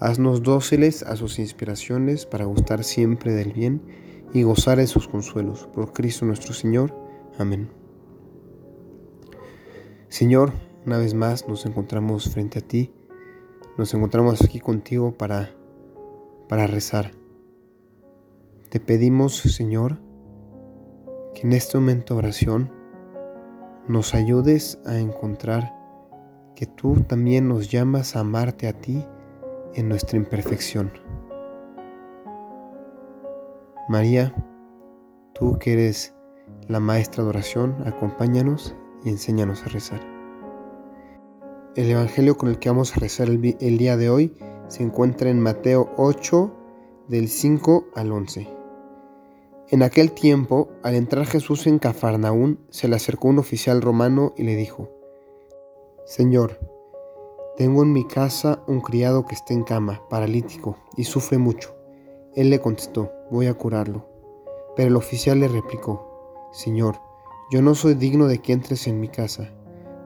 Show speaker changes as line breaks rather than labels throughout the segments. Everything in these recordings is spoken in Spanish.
haznos dóciles a sus inspiraciones para gustar siempre del bien y gozar de sus consuelos. Por Cristo nuestro Señor. Amén. Señor, una vez más nos encontramos frente a ti, nos encontramos aquí contigo para, para rezar. Te pedimos, Señor, que en este momento de oración nos ayudes a encontrar que tú también nos llamas a amarte a ti en nuestra imperfección. María, tú que eres la maestra de oración, acompáñanos y enséñanos a rezar. El Evangelio con el que vamos a rezar el, el, día de hoy se encuentra en Mateo 8 del 5 al 11. En aquel tiempo, al entrar Jesús en Cafarnaún, se le acercó un oficial romano y le dijo, Señor, tengo en mi casa un criado que está en cama, paralítico, y sufre mucho. Él le contestó, voy a curarlo. Pero el oficial le replicó, Señor, yo no soy digno de que entres en mi casa.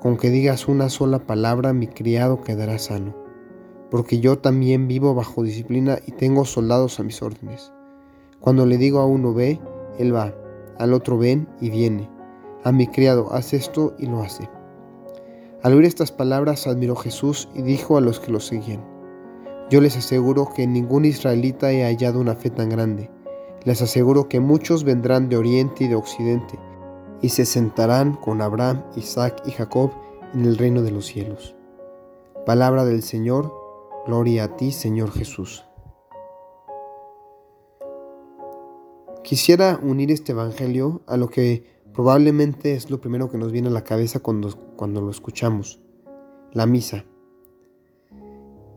Con que digas una sola palabra, mi criado quedará sano. Porque yo también vivo bajo disciplina y tengo soldados a mis órdenes. Cuando le digo a uno ve, él va, al otro ven y viene. A mi criado haz esto y lo hace. Al oír estas palabras admiró Jesús y dijo a los que lo seguían, Yo les aseguro que ningún israelita he hallado una fe tan grande. Les aseguro que muchos vendrán de oriente y de occidente y se sentarán con Abraham, Isaac y Jacob en el reino de los cielos. Palabra del Señor, gloria a ti, Señor Jesús. Quisiera unir este Evangelio a lo que probablemente es lo primero que nos viene a la cabeza cuando, cuando lo escuchamos, la misa.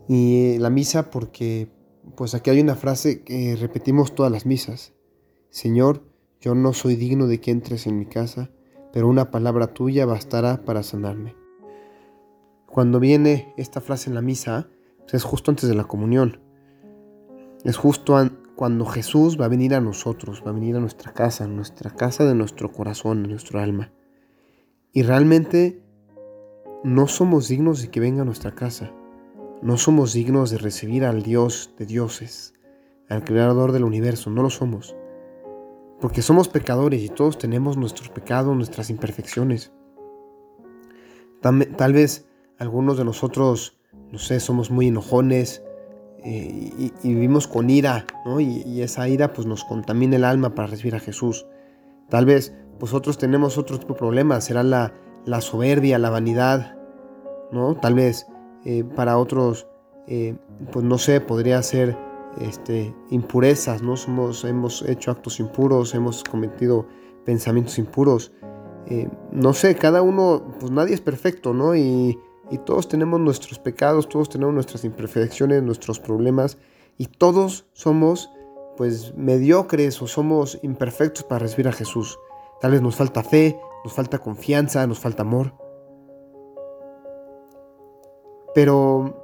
Y la misa porque pues aquí hay una frase que repetimos todas las misas. Señor, yo no soy digno de que entres en mi casa, pero una palabra tuya bastará para sanarme. Cuando viene esta frase en la misa, pues, es justo antes de la comunión. Es justo cuando Jesús va a venir a nosotros, va a venir a nuestra casa, a nuestra casa de nuestro corazón, de nuestro alma. Y realmente no somos dignos de que venga a nuestra casa. No somos dignos de recibir al Dios de dioses, al Creador del universo. No lo somos. Porque somos pecadores y todos tenemos nuestros pecados, nuestras imperfecciones. Tal, vez algunos de nosotros, no sé, somos muy enojones y, vivimos con ira, ¿no? Y, esa ira pues nos contamina el alma para recibir a Jesús. Tal vez vosotros tenemos otro tipo de problemas, será la, la soberbia, la vanidad, ¿no? Tal vez eh, para otros, eh, pues no sé, podría ser este, impurezas, ¿no? Somos, hemos hecho actos impuros, hemos cometido pensamientos impuros. Eh, no sé, cada uno, pues nadie es perfecto, ¿no? Y, y todos tenemos nuestros pecados, todos tenemos nuestras imperfecciones, nuestros problemas, y todos somos, pues, mediocres o somos imperfectos para recibir a Jesús. Tal vez nos falta fe, nos falta confianza, nos falta amor. Pero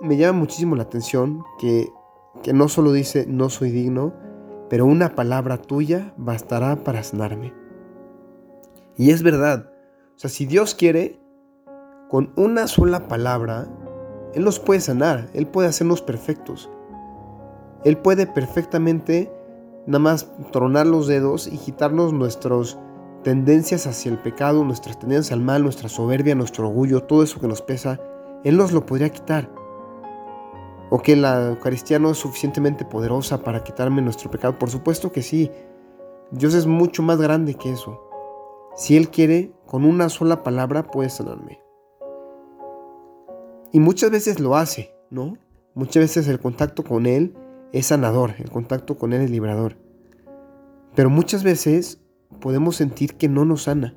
me llama muchísimo la atención que que no solo dice no soy digno, pero una palabra tuya bastará para sanarme. Y es verdad, o sea, si Dios quiere, con una sola palabra, Él nos puede sanar, Él puede hacernos perfectos. Él puede perfectamente nada más tronar los dedos y quitarnos nuestras tendencias hacia el pecado, nuestras tendencias al mal, nuestra soberbia, nuestro orgullo, todo eso que nos pesa, Él nos lo podría quitar o que la Eucaristía no es suficientemente poderosa para quitarme nuestro pecado. Por supuesto que sí. Dios es mucho más grande que eso. Si Él quiere, con una sola palabra puede sanarme. Y muchas veces lo hace, ¿no? Muchas veces el contacto con Él es sanador, el contacto con Él es liberador. Pero muchas veces podemos sentir que no nos sana,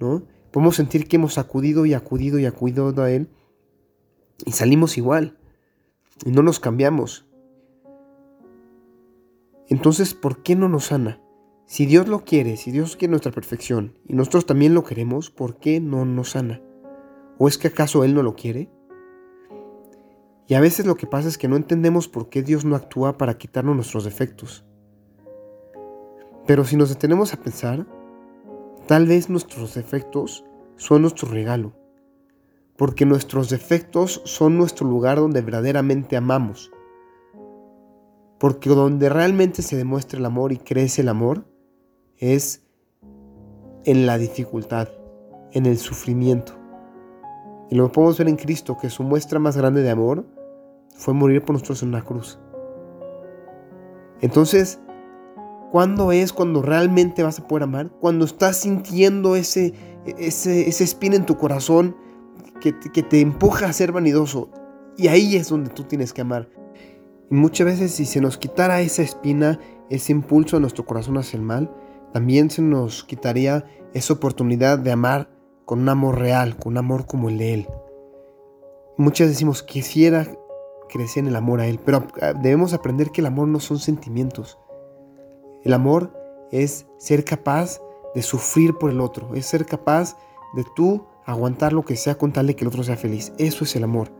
¿no? Podemos sentir que hemos acudido y acudido y acudido a Él y salimos igual y no nos cambiamos. Entonces, ¿por qué no nos sana? Si Dios lo quiere, si Dios quiere nuestra perfección y nosotros también lo queremos, ¿por qué no nos sana? ¿O es que acaso Él no lo quiere? Y a veces lo que pasa es que no entendemos por qué Dios no actúa para quitarnos nuestros defectos. Pero si nos detenemos a pensar, tal vez nuestros defectos son nuestro regalo, porque nuestros defectos son nuestro lugar donde verdaderamente amamos, porque donde realmente se demuestra el amor y crece el amor es en la dificultad, en el sufrimiento. Y lo podemos ver en Cristo, que su muestra más grande de amor fue morir por nosotros en una cruz. Entonces, ¿cuándo es cuando realmente vas a poder amar? Cuando estás sintiendo ese, ese, ese espina en tu corazón que, que te empuja a ser vanidoso. Y ahí es donde tú tienes que amar. Y muchas veces si se nos quitara esa espina, ese impulso en nuestro corazón hacia el mal, también se nos quitaría esa oportunidad de amar con un amor real, con un amor como el de Él. Muchas decimos, quisiera crecer en el amor a Él, pero ah, debemos aprender que el amor no son sentimientos. El amor es ser capaz de sufrir por el otro, es ser capaz de tú aguantar lo que sea con tal de que el otro sea feliz. Eso es el amor.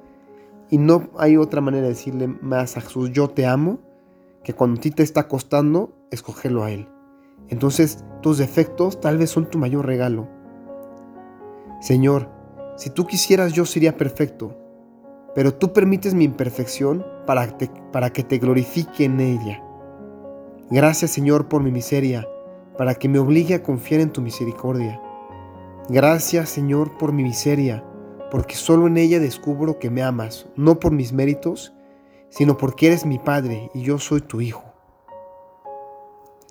Y no hay otra manera de decirle más a Jesús, yo te amo, que cuando a ti te está costando, escogerlo a Él. Entonces tus defectos tal vez son tu mayor regalo. Señor, si tú quisieras yo sería perfecto, pero tú permites mi imperfección para, para que te glorifique en ella. Gracias Señor por mi miseria, para que me obligue a confiar en tu misericordia. Gracias Señor por mi miseria, porque solo en ella descubro que me amas, no por mis méritos, sino porque eres mi Padre y yo soy tu Hijo.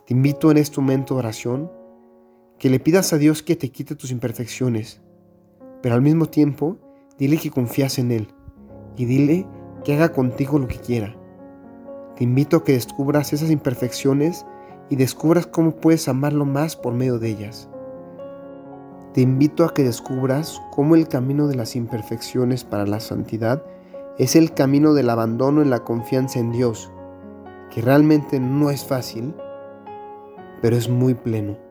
Te invito en este momento de oración que le pidas a Dios que te quite tus imperfecciones, pero al mismo tiempo dile que confías en Él y dile que haga contigo lo que quiera. Te invito a que descubras esas imperfecciones y descubras cómo puedes amarlo más por medio de ellas. Te invito a que descubras cómo el camino de las imperfecciones para la santidad es el camino del abandono en la confianza en Dios, que realmente no es fácil, pero es muy pleno.